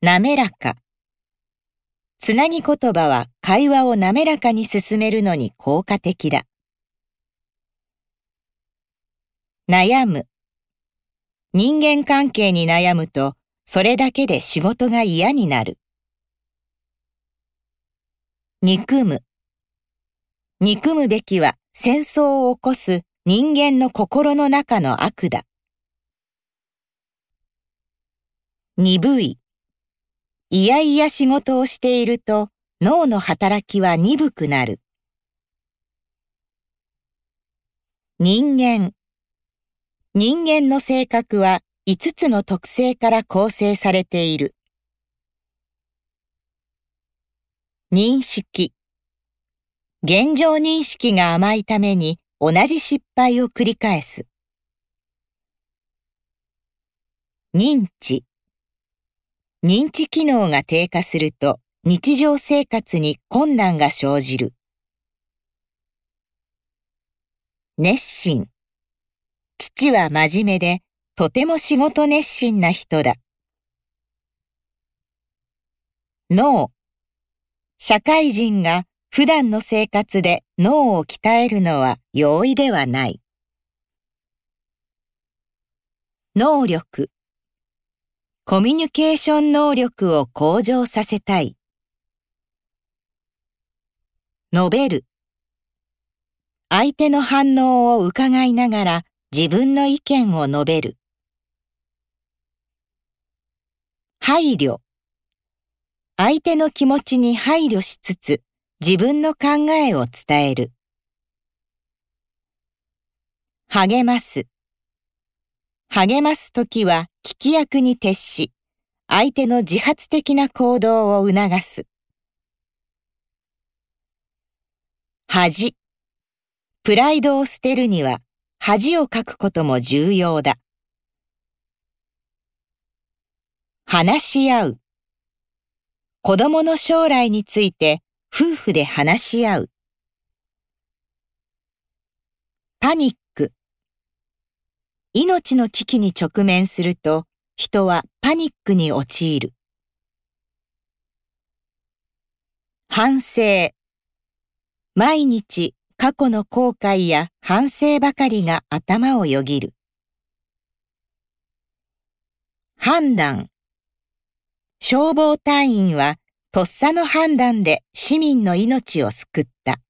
滑らか。つなぎ言葉は会話を滑らかに進めるのに効果的だ。悩む。人間関係に悩むと、それだけで仕事が嫌になる。憎む。憎むべきは戦争を起こす人間の心の中の悪だ。鈍い。いやいや仕事をしていると脳の働きは鈍くなる。人間。人間の性格は5つの特性から構成されている。認識。現状認識が甘いために同じ失敗を繰り返す。認知。認知機能が低下すると日常生活に困難が生じる。熱心。父は真面目でとても仕事熱心な人だ。脳。社会人が普段の生活で脳を鍛えるのは容易ではない。能力。コミュニケーション能力を向上させたい。述べる。相手の反応を伺いながら自分の意見を述べる。配慮。相手の気持ちに配慮しつつ自分の考えを伝える。励ます。励ますときは聞き役に徹し、相手の自発的な行動を促す。恥。プライドを捨てるには恥をかくことも重要だ。話し合う。子供の将来について夫婦で話し合う。パニック。命の危機に直面すると人はパニックに陥る。反省。毎日過去の後悔や反省ばかりが頭をよぎる。判断。消防隊員はとっさの判断で市民の命を救った。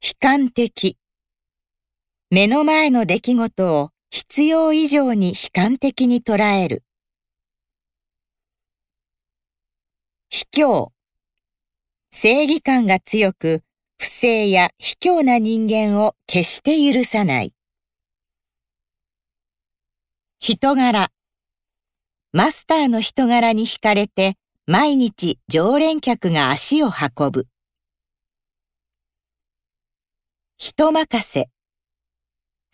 悲観的。目の前の出来事を必要以上に悲観的に捉える。卑怯。正義感が強く、不正や卑怯な人間を決して許さない。人柄。マスターの人柄に惹かれて、毎日常連客が足を運ぶ。人任せ。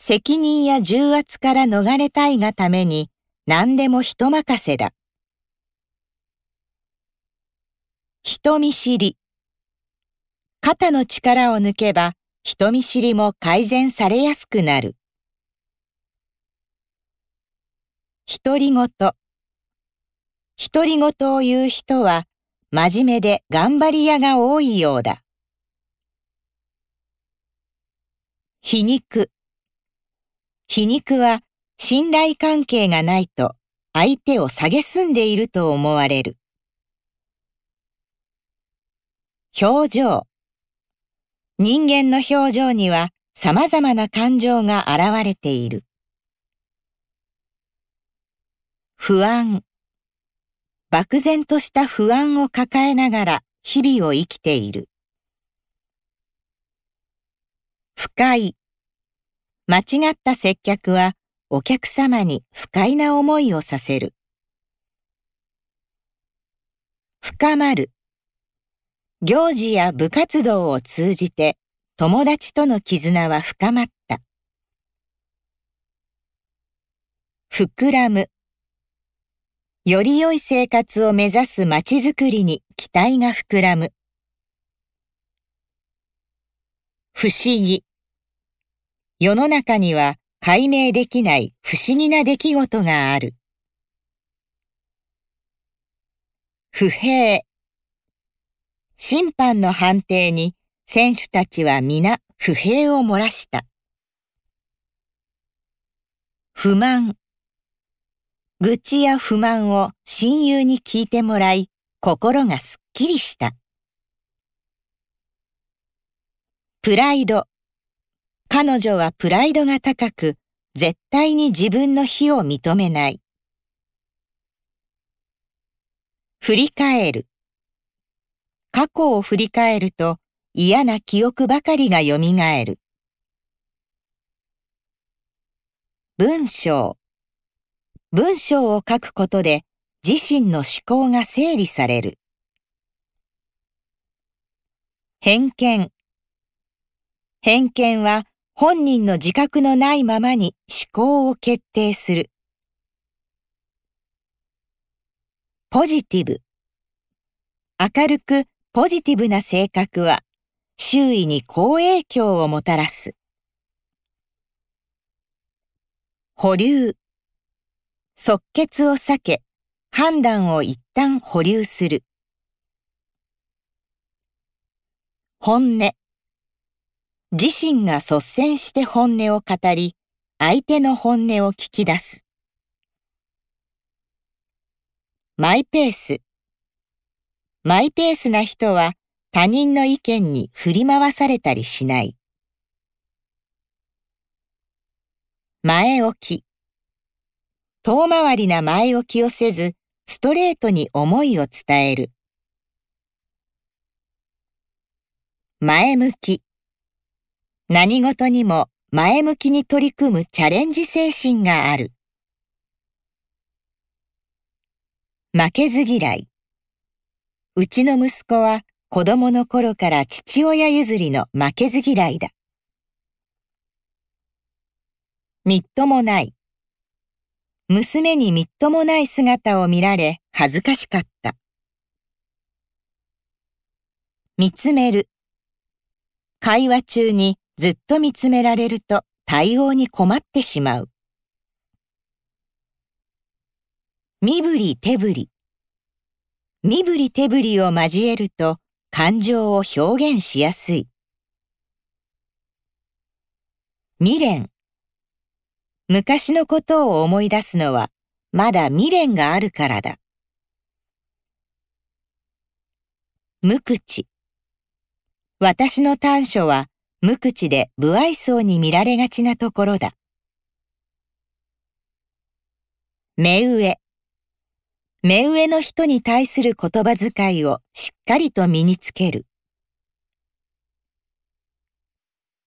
責任や重圧から逃れたいがために何でも人任せだ。人見知り。肩の力を抜けば人見知りも改善されやすくなる。独り言。独り言を言う人は真面目で頑張り屋が多いようだ。皮肉。皮肉は信頼関係がないと相手を蔑んでいると思われる。表情。人間の表情には様々な感情が現れている。不安。漠然とした不安を抱えながら日々を生きている。不快。間違った接客はお客様に不快な思いをさせる。深まる。行事や部活動を通じて友達との絆は深まった。膨らむ。より良い生活を目指す街づくりに期待が膨らむ。不思議。世の中には解明できない不思議な出来事がある。不平。審判の判定に選手たちは皆不平を漏らした。不満。愚痴や不満を親友に聞いてもらい、心がすっきりした。プライド。彼女はプライドが高く、絶対に自分の非を認めない。振り返る。過去を振り返ると嫌な記憶ばかりが蘇る。文章。文章を書くことで自身の思考が整理される。偏見。偏見は本人の自覚のないままに思考を決定する。ポジティブ。明るくポジティブな性格は周囲に好影響をもたらす。保留。即決を避け、判断を一旦保留する。本音。自身が率先して本音を語り、相手の本音を聞き出す。マイペース。マイペースな人は他人の意見に振り回されたりしない。前置き。遠回りな前置きをせず、ストレートに思いを伝える。前向き。何事にも前向きに取り組むチャレンジ精神がある。負けず嫌い。うちの息子は子供の頃から父親譲りの負けず嫌いだ。みっともない。娘にみっともない姿を見られ恥ずかしかった。見つめる。会話中にずっと見つめられると対応に困ってしまう。身振り手振り。身振り手振りを交えると感情を表現しやすい。未練。昔のことを思い出すのはまだ未練があるからだ。無口。私の短所は無口で不愛想に見られがちなところだ。目上。目上の人に対する言葉遣いをしっかりと身につける。